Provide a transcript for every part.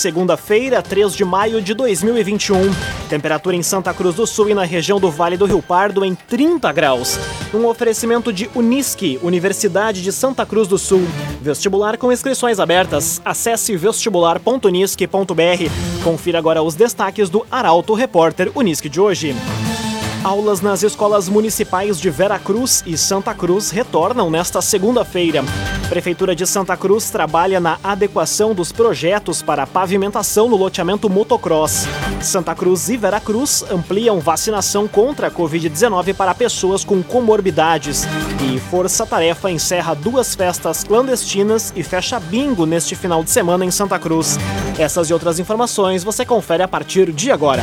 segunda-feira, 3 de maio de 2021. Temperatura em Santa Cruz do Sul e na região do Vale do Rio Pardo em 30 graus. Um oferecimento de Unisque, Universidade de Santa Cruz do Sul. Vestibular com inscrições abertas. Acesse vestibular.unisque.br. Confira agora os destaques do Arauto Repórter Unisque de hoje. Aulas nas escolas municipais de Vera Cruz e Santa Cruz retornam nesta segunda-feira. Prefeitura de Santa Cruz trabalha na adequação dos projetos para pavimentação no loteamento motocross. Santa Cruz e Vera Cruz ampliam vacinação contra a Covid-19 para pessoas com comorbidades. E Força Tarefa encerra duas festas clandestinas e fecha bingo neste final de semana em Santa Cruz. Essas e outras informações você confere a partir de agora.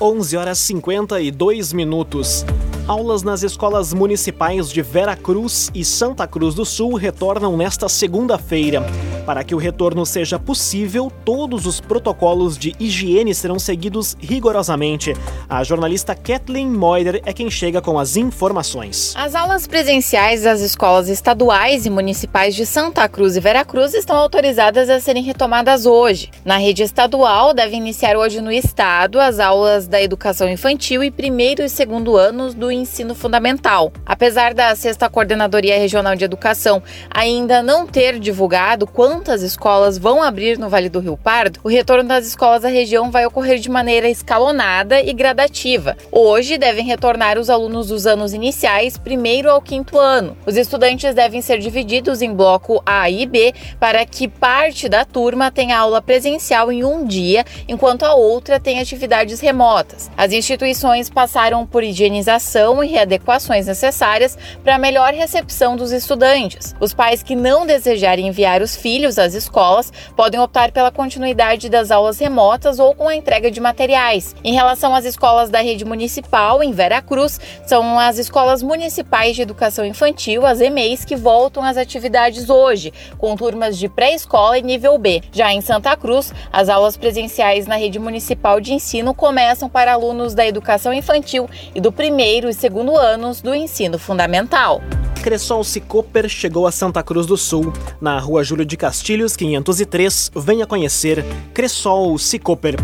11 horas 52 minutos. Aulas nas escolas municipais de Vera Cruz e Santa Cruz do Sul retornam nesta segunda-feira. Para que o retorno seja possível, todos os protocolos de higiene serão seguidos rigorosamente. A jornalista Kathleen Moider é quem chega com as informações. As aulas presenciais das escolas estaduais e municipais de Santa Cruz e Vera Cruz estão autorizadas a serem retomadas hoje. Na rede estadual, devem iniciar hoje no estado as aulas da educação infantil e primeiro e segundo anos do ensino fundamental. Apesar da sexta coordenadoria regional de educação ainda não ter divulgado quantas escolas vão abrir no Vale do Rio Pardo, o retorno das escolas da região vai ocorrer de maneira escalonada e gradativa. Hoje devem retornar os alunos dos anos iniciais, primeiro ao quinto ano. Os estudantes devem ser divididos em bloco A e B para que parte da turma tenha aula presencial em um dia, enquanto a outra tem atividades remotas. As instituições passaram por higienização e readequações necessárias para a melhor recepção dos estudantes. Os pais que não desejarem enviar os filhos às escolas podem optar pela continuidade das aulas remotas ou com a entrega de materiais. Em relação às escolas da rede municipal, em Vera Cruz, são as escolas municipais de educação infantil, as EMEIs, que voltam às atividades hoje, com turmas de pré-escola e nível B. Já em Santa Cruz, as aulas presenciais na rede municipal de ensino começam para alunos da educação infantil e do primeiro segundo anos do ensino fundamental. Cressol Cicoper chegou a Santa Cruz do Sul. Na rua Júlio de Castilhos, 503, venha conhecer Cressol Cicoper.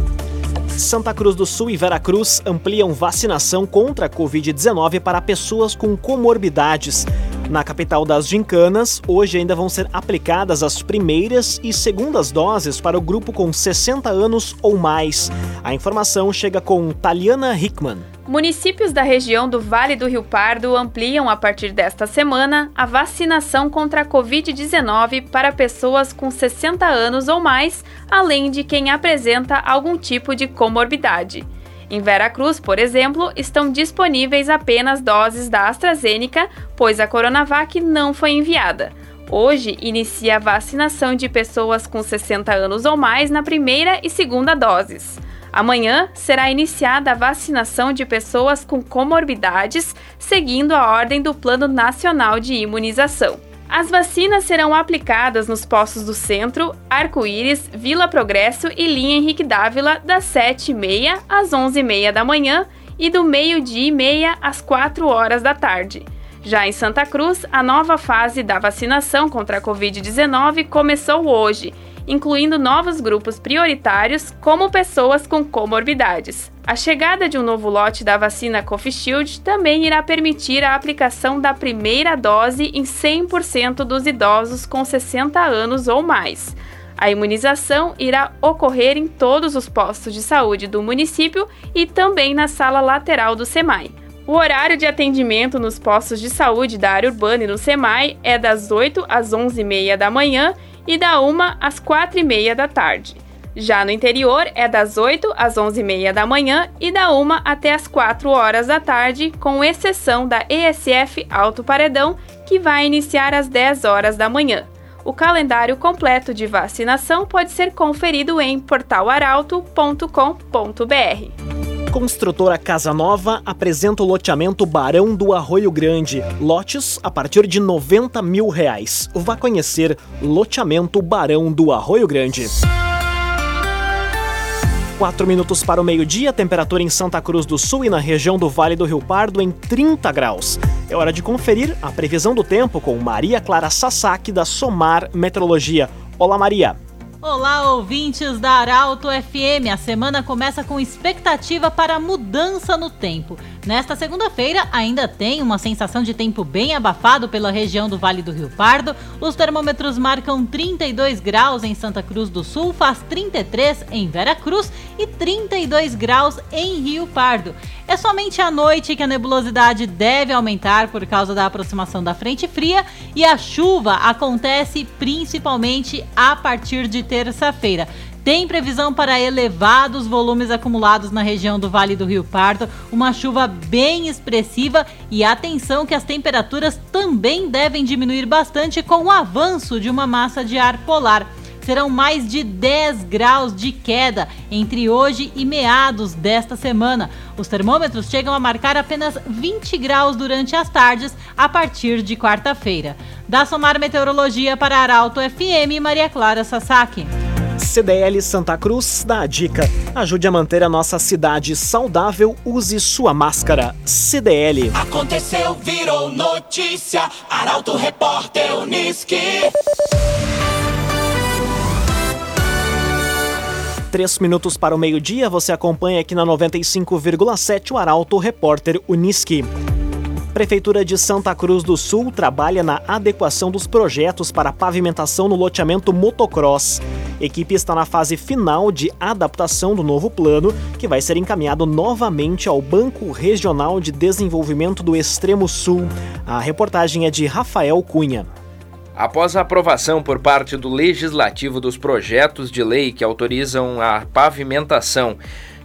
Santa Cruz do Sul e Veracruz ampliam vacinação contra a Covid-19 para pessoas com comorbidades. Na capital das gincanas, hoje ainda vão ser aplicadas as primeiras e segundas doses para o grupo com 60 anos ou mais. A informação chega com Taliana Hickman. Municípios da região do Vale do Rio Pardo ampliam a partir desta semana a vacinação contra a Covid-19 para pessoas com 60 anos ou mais, além de quem apresenta algum tipo de comorbidade. Em Veracruz, por exemplo, estão disponíveis apenas doses da AstraZeneca, pois a Coronavac não foi enviada. Hoje inicia a vacinação de pessoas com 60 anos ou mais na primeira e segunda doses. Amanhã será iniciada a vacinação de pessoas com comorbidades, seguindo a ordem do Plano Nacional de Imunização. As vacinas serão aplicadas nos postos do Centro, Arco-Íris, Vila Progresso e Linha Henrique Dávila das 7h30 às 11h30 da manhã e do meio-dia e meia às 4 horas da tarde. Já em Santa Cruz, a nova fase da vacinação contra a Covid-19 começou hoje incluindo novos grupos prioritários, como pessoas com comorbidades. A chegada de um novo lote da vacina Covishield também irá permitir a aplicação da primeira dose em 100% dos idosos com 60 anos ou mais. A imunização irá ocorrer em todos os postos de saúde do município e também na sala lateral do SEMAI. O horário de atendimento nos postos de saúde da área urbana e no SEMAI é das 8 às 11h30 da manhã e da 1 às 4 e meia da tarde. Já no interior é das 8 às 11 e meia da manhã e da 1 até as 4 horas da tarde, com exceção da ESF Alto Paredão, que vai iniciar às 10 horas da manhã. O calendário completo de vacinação pode ser conferido em portalaralto.com.br. Construtora Casa Nova apresenta o loteamento Barão do Arroio Grande. Lotes a partir de 90 mil reais. Vá conhecer loteamento Barão do Arroio Grande. 4 minutos para o meio-dia, temperatura em Santa Cruz do Sul e na região do Vale do Rio Pardo em 30 graus. É hora de conferir a previsão do tempo com Maria Clara Sasaki da Somar Meteorologia. Olá, Maria. Olá, ouvintes da Arauto FM. A semana começa com expectativa para mudança no tempo. Nesta segunda-feira, ainda tem uma sensação de tempo bem abafado pela região do Vale do Rio Pardo. Os termômetros marcam 32 graus em Santa Cruz do Sul, faz 33 em Vera Cruz e 32 graus em Rio Pardo. É somente à noite que a nebulosidade deve aumentar por causa da aproximação da frente fria e a chuva acontece principalmente a partir de terça-feira. Tem previsão para elevados volumes acumulados na região do Vale do Rio Pardo, uma chuva bem expressiva e atenção que as temperaturas também devem diminuir bastante com o avanço de uma massa de ar polar serão mais de 10 graus de queda entre hoje e meados desta semana. Os termômetros chegam a marcar apenas 20 graus durante as tardes a partir de quarta-feira. Da Somar Meteorologia para Arauto FM, Maria Clara Sasaki. CDL Santa Cruz dá a dica. Ajude a manter a nossa cidade saudável, use sua máscara. CDL. Aconteceu, virou notícia. Arauto Repórter Uniski. Três minutos para o meio-dia, você acompanha aqui na 95,7 o Arauto Repórter Uniski. Prefeitura de Santa Cruz do Sul trabalha na adequação dos projetos para pavimentação no loteamento motocross. Equipe está na fase final de adaptação do novo plano, que vai ser encaminhado novamente ao Banco Regional de Desenvolvimento do Extremo Sul. A reportagem é de Rafael Cunha. Após a aprovação por parte do Legislativo dos projetos de lei que autorizam a pavimentação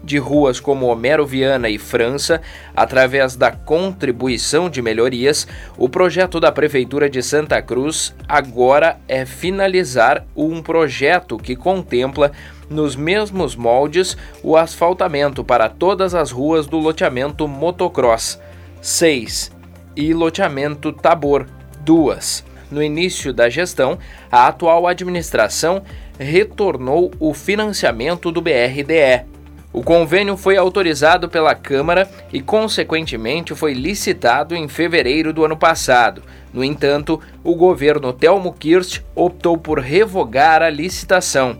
de ruas como Homero Viana e França, através da contribuição de melhorias, o projeto da Prefeitura de Santa Cruz agora é finalizar um projeto que contempla, nos mesmos moldes, o asfaltamento para todas as ruas do loteamento Motocross. 6 e loteamento Tabor. 2. No início da gestão, a atual administração retornou o financiamento do BRDE, o convênio foi autorizado pela Câmara e, consequentemente, foi licitado em fevereiro do ano passado. No entanto, o governo Telmo Kirst optou por revogar a licitação,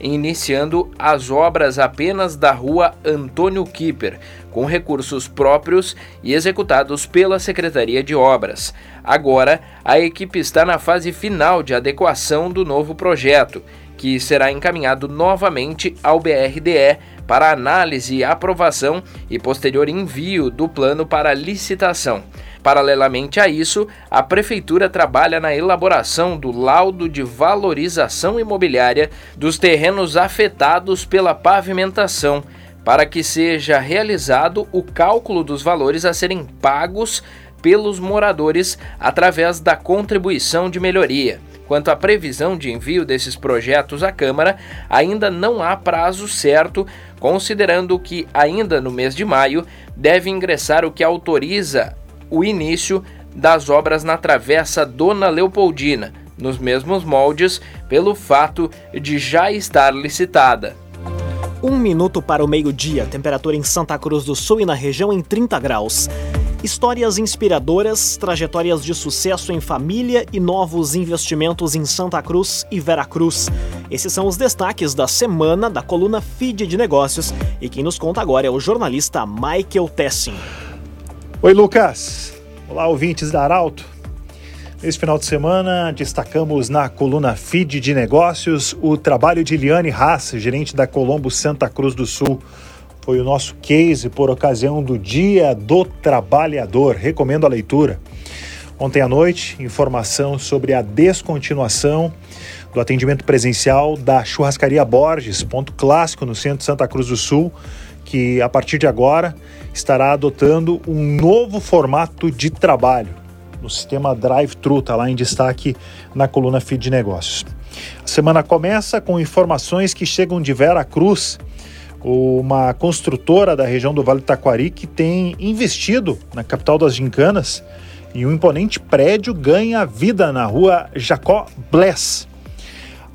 iniciando as obras apenas da rua Antônio Kipper, com recursos próprios e executados pela Secretaria de Obras. Agora, a equipe está na fase final de adequação do novo projeto, que será encaminhado novamente ao BRDE para análise aprovação e posterior envio do plano para licitação. Paralelamente a isso, a Prefeitura trabalha na elaboração do laudo de valorização imobiliária dos terrenos afetados pela pavimentação, para que seja realizado o cálculo dos valores a serem pagos pelos moradores através da contribuição de melhoria. Quanto à previsão de envio desses projetos à Câmara, ainda não há prazo certo, considerando que ainda no mês de maio deve ingressar o que autoriza o início das obras na Travessa Dona Leopoldina, nos mesmos moldes, pelo fato de já estar licitada. Um minuto para o meio-dia, temperatura em Santa Cruz do Sul e na região em 30 graus. Histórias inspiradoras, trajetórias de sucesso em família e novos investimentos em Santa Cruz e Veracruz. Esses são os destaques da semana da coluna Feed de Negócios e quem nos conta agora é o jornalista Michael Tessin. Oi, Lucas. Olá, ouvintes da Arauto. Nesse final de semana, destacamos na coluna Feed de Negócios o trabalho de Liane Haas, gerente da Colombo Santa Cruz do Sul foi o nosso case por ocasião do Dia do Trabalhador. Recomendo a leitura. Ontem à noite, informação sobre a descontinuação do atendimento presencial da Churrascaria Borges, ponto clássico no centro de Santa Cruz do Sul, que a partir de agora estará adotando um novo formato de trabalho. No sistema drive-thru, está lá em destaque na coluna Feed de Negócios. A semana começa com informações que chegam de Vera Cruz, uma construtora da região do Vale do Taquari que tem investido na capital das gincanas e um imponente prédio ganha vida na rua Jacó Bless.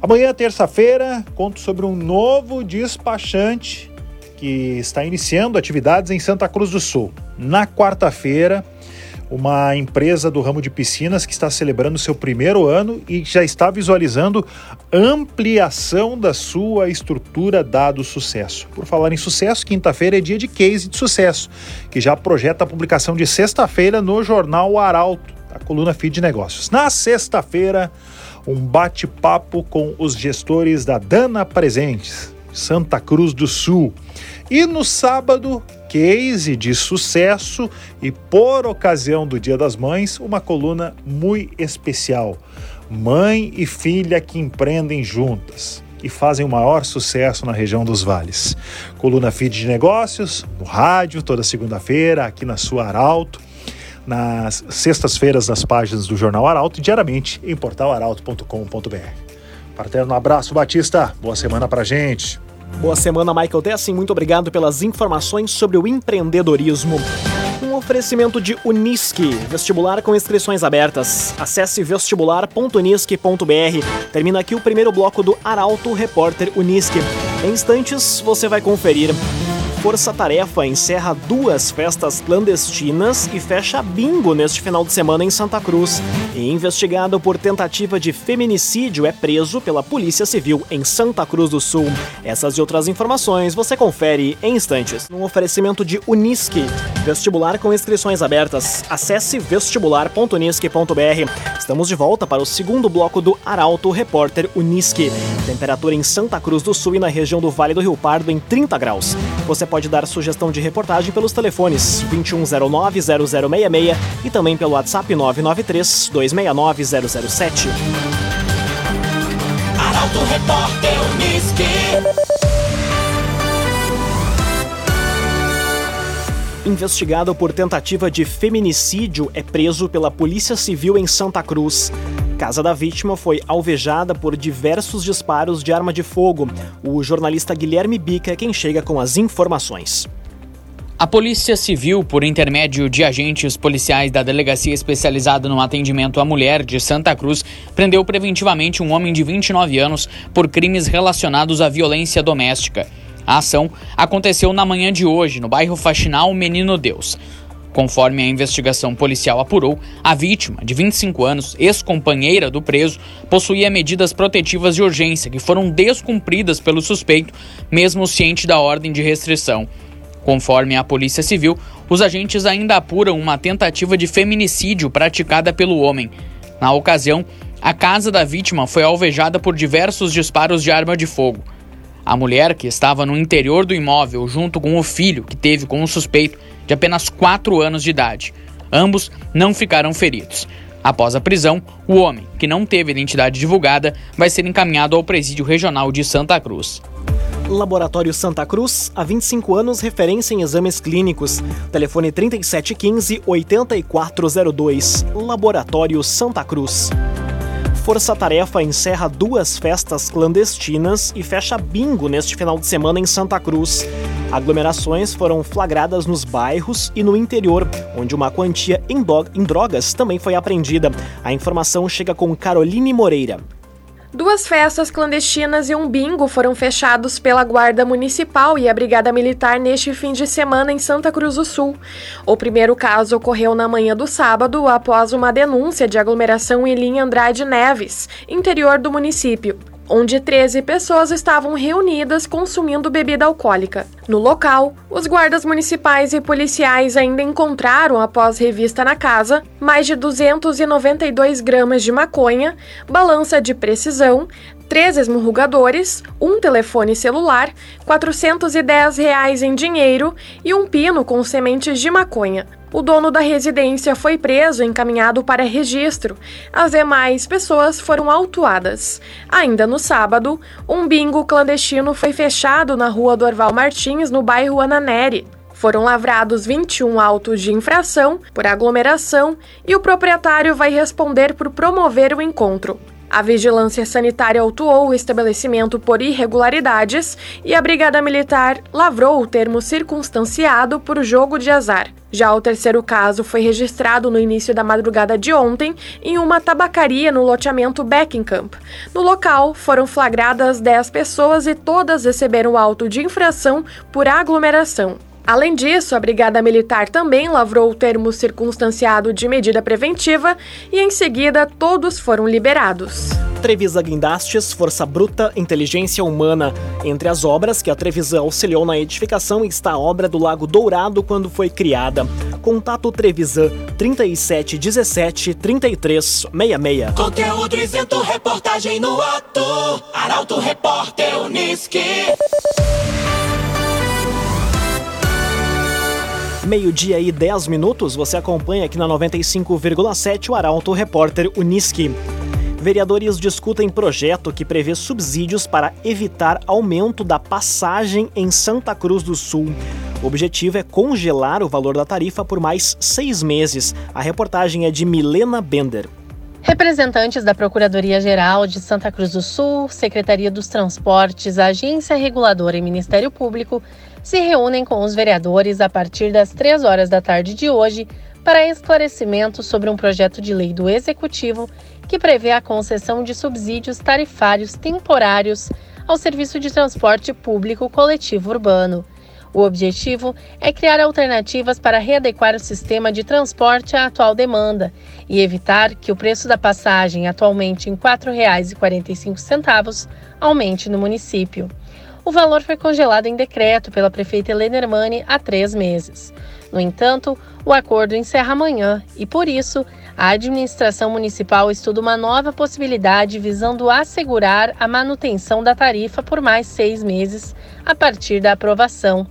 Amanhã, terça-feira, conto sobre um novo despachante que está iniciando atividades em Santa Cruz do Sul. Na quarta-feira, uma empresa do ramo de piscinas que está celebrando seu primeiro ano e já está visualizando ampliação da sua estrutura dado sucesso. Por falar em sucesso, quinta-feira é dia de case de sucesso, que já projeta a publicação de sexta-feira no jornal Arauto, a coluna Feed de Negócios. Na sexta-feira, um bate-papo com os gestores da Dana Presentes, Santa Cruz do Sul. E no sábado, case de sucesso e por ocasião do Dia das Mães, uma coluna muito especial. Mãe e filha que empreendem juntas e fazem o maior sucesso na região dos vales. Coluna Feed de Negócios, no rádio, toda segunda-feira, aqui na sua Arauto, nas sextas-feiras nas páginas do Jornal Arauto e diariamente em portalarauto.com.br. Paterno abraço, Batista. Boa semana pra gente. Boa semana, Michael Tessin. Muito obrigado pelas informações sobre o empreendedorismo. Um oferecimento de Unisque, vestibular com inscrições abertas. Acesse vestibular.unisque.br. Termina aqui o primeiro bloco do Arauto Repórter Unisque. Em instantes, você vai conferir. Força Tarefa encerra duas festas clandestinas e fecha bingo neste final de semana em Santa Cruz. E investigado por tentativa de feminicídio é preso pela Polícia Civil em Santa Cruz do Sul. Essas e outras informações você confere em instantes. Num oferecimento de Unisque, vestibular com inscrições abertas. Acesse vestibular.unisque.br. Estamos de volta para o segundo bloco do Arauto Repórter Unisque. Temperatura em Santa Cruz do Sul e na região do Vale do Rio Pardo em 30 graus. Você pode dar sugestão de reportagem pelos telefones 2109-0066 e também pelo WhatsApp 993-269-007. Arauto Repórter Unisque. Investigado por tentativa de feminicídio, é preso pela Polícia Civil em Santa Cruz. Casa da vítima foi alvejada por diversos disparos de arma de fogo. O jornalista Guilherme Bica é quem chega com as informações. A Polícia Civil, por intermédio de agentes policiais da Delegacia Especializada no Atendimento à Mulher de Santa Cruz, prendeu preventivamente um homem de 29 anos por crimes relacionados à violência doméstica. A ação aconteceu na manhã de hoje, no bairro Faxinal Menino Deus. Conforme a investigação policial apurou, a vítima, de 25 anos, ex-companheira do preso, possuía medidas protetivas de urgência que foram descumpridas pelo suspeito, mesmo ciente da ordem de restrição. Conforme a Polícia Civil, os agentes ainda apuram uma tentativa de feminicídio praticada pelo homem. Na ocasião, a casa da vítima foi alvejada por diversos disparos de arma de fogo. A mulher, que estava no interior do imóvel junto com o filho que teve com o suspeito, de apenas 4 anos de idade. Ambos não ficaram feridos. Após a prisão, o homem, que não teve identidade divulgada, vai ser encaminhado ao Presídio Regional de Santa Cruz. Laboratório Santa Cruz, há 25 anos, referência em exames clínicos. Telefone 3715-8402. Laboratório Santa Cruz. Força Tarefa encerra duas festas clandestinas e fecha bingo neste final de semana em Santa Cruz. Aglomerações foram flagradas nos bairros e no interior, onde uma quantia em, em drogas também foi apreendida. A informação chega com Caroline Moreira. Duas festas clandestinas e um bingo foram fechados pela Guarda Municipal e a Brigada Militar neste fim de semana em Santa Cruz do Sul. O primeiro caso ocorreu na manhã do sábado, após uma denúncia de aglomeração em linha Andrade Neves, interior do município onde 13 pessoas estavam reunidas consumindo bebida alcoólica. No local, os guardas municipais e policiais ainda encontraram, após revista na casa, mais de 292 gramas de maconha, balança de precisão, três esmurrugadores, um telefone celular, 410 reais em dinheiro e um pino com sementes de maconha. O dono da residência foi preso e encaminhado para registro. As demais pessoas foram autuadas. Ainda no sábado, um bingo clandestino foi fechado na rua Dorval Martins, no bairro Ananeri. Foram lavrados 21 autos de infração por aglomeração e o proprietário vai responder por promover o encontro. A vigilância sanitária autuou o estabelecimento por irregularidades e a Brigada Militar lavrou o termo circunstanciado por jogo de azar. Já o terceiro caso foi registrado no início da madrugada de ontem em uma tabacaria no loteamento Beckenkamp. No local, foram flagradas 10 pessoas e todas receberam auto de infração por aglomeração. Além disso, a Brigada Militar também lavrou o termo circunstanciado de medida preventiva e, em seguida, todos foram liberados. Trevisa Guindastes, Força Bruta, Inteligência Humana. Entre as obras que a Trevisa auxiliou na edificação está a obra do Lago Dourado quando foi criada. Contato Trevisan 3717 3366. Conteúdo isento, reportagem no ato. Arauto Repórter Uniski. Meio-dia e 10 minutos, você acompanha aqui na 95,7 o Arauto Repórter Uniski. Vereadores discutem projeto que prevê subsídios para evitar aumento da passagem em Santa Cruz do Sul. O objetivo é congelar o valor da tarifa por mais seis meses. A reportagem é de Milena Bender. Representantes da Procuradoria-Geral de Santa Cruz do Sul, Secretaria dos Transportes, Agência Reguladora e Ministério Público se reúnem com os vereadores a partir das 3 horas da tarde de hoje para esclarecimento sobre um projeto de lei do Executivo que prevê a concessão de subsídios tarifários temporários ao serviço de transporte público coletivo urbano. O objetivo é criar alternativas para readequar o sistema de transporte à atual demanda e evitar que o preço da passagem, atualmente em R$ 4,45, aumente no município. O valor foi congelado em decreto pela prefeita Helena Hermani há três meses. No entanto, o acordo encerra amanhã e, por isso, a administração municipal estuda uma nova possibilidade visando assegurar a manutenção da tarifa por mais seis meses a partir da aprovação.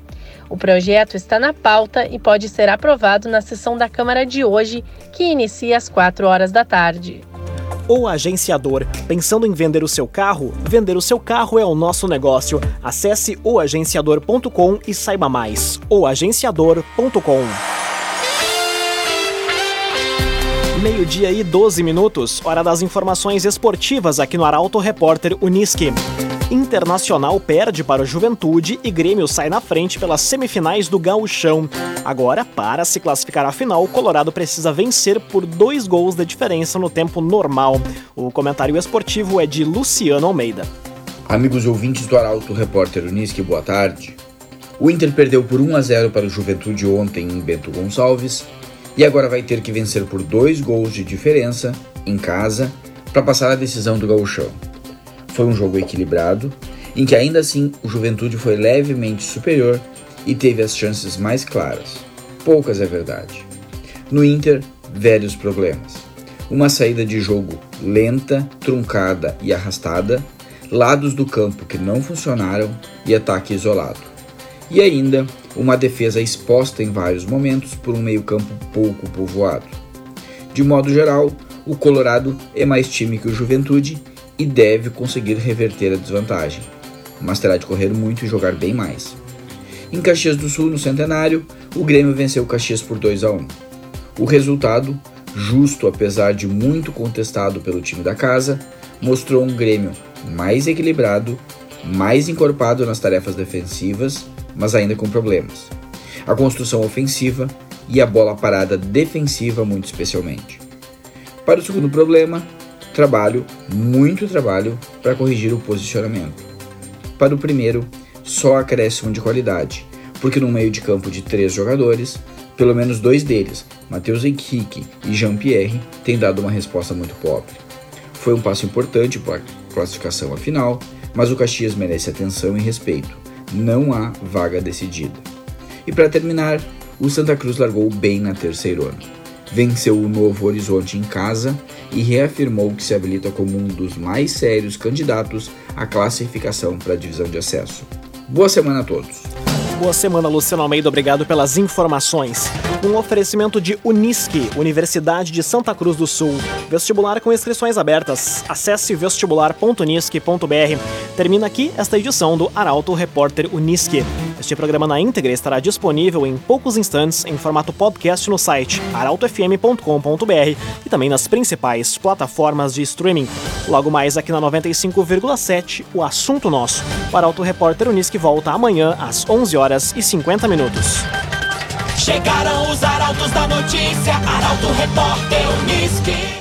O projeto está na pauta e pode ser aprovado na sessão da Câmara de hoje, que inicia às 4 horas da tarde. O agenciador. Pensando em vender o seu carro? Vender o seu carro é o nosso negócio. Acesse oagenciador.com e saiba mais. oagenciador.com Meio-dia e 12 minutos, hora das informações esportivas aqui no Arauto Repórter Uniski. Internacional perde para o Juventude e Grêmio sai na frente pelas semifinais do Gauchão. Agora, para se classificar à final, o Colorado precisa vencer por dois gols de diferença no tempo normal. O comentário esportivo é de Luciano Almeida. Amigos ouvintes do Arauto Repórter Unisque, boa tarde. O Inter perdeu por 1 a 0 para o Juventude ontem em Bento Gonçalves e agora vai ter que vencer por dois gols de diferença em casa para passar a decisão do Gauchão. Foi um jogo equilibrado, em que ainda assim o Juventude foi levemente superior e teve as chances mais claras. Poucas é verdade. No Inter, velhos problemas. Uma saída de jogo lenta, truncada e arrastada, lados do campo que não funcionaram e ataque isolado. E ainda uma defesa exposta em vários momentos por um meio-campo pouco povoado. De modo geral, o Colorado é mais time que o Juventude e deve conseguir reverter a desvantagem, mas terá de correr muito e jogar bem mais. Em Caxias do Sul, no Centenário, o Grêmio venceu o Caxias por 2 a 1. O resultado, justo apesar de muito contestado pelo time da casa, mostrou um Grêmio mais equilibrado, mais encorpado nas tarefas defensivas, mas ainda com problemas. A construção ofensiva e a bola parada defensiva, muito especialmente. Para o segundo problema, trabalho, muito trabalho, para corrigir o posicionamento. Para o primeiro, só acréscimo de qualidade, porque no meio de campo de três jogadores, pelo menos dois deles, Matheus Henrique e Jean-Pierre, têm dado uma resposta muito pobre. Foi um passo importante para a classificação à final, mas o Caxias merece atenção e respeito. Não há vaga decidida. E para terminar, o Santa Cruz largou bem na terceira ano venceu o Novo Horizonte em casa e reafirmou que se habilita como um dos mais sérios candidatos à classificação para a divisão de acesso. Boa semana a todos! Boa semana, Luciano Almeida. Obrigado pelas informações. Um oferecimento de Unisque, Universidade de Santa Cruz do Sul. Vestibular com inscrições abertas. Acesse vestibular.unisque.br. Termina aqui esta edição do Arauto Repórter Unisque. Este programa na íntegra estará disponível em poucos instantes em formato podcast no site arautofm.com.br e também nas principais plataformas de streaming. Logo mais aqui na 95,7, o assunto nosso. O Arauto Repórter Unisque volta amanhã às 11 horas e 50 minutos. Chegaram os arautos da notícia, Arauto Repórter Unisque.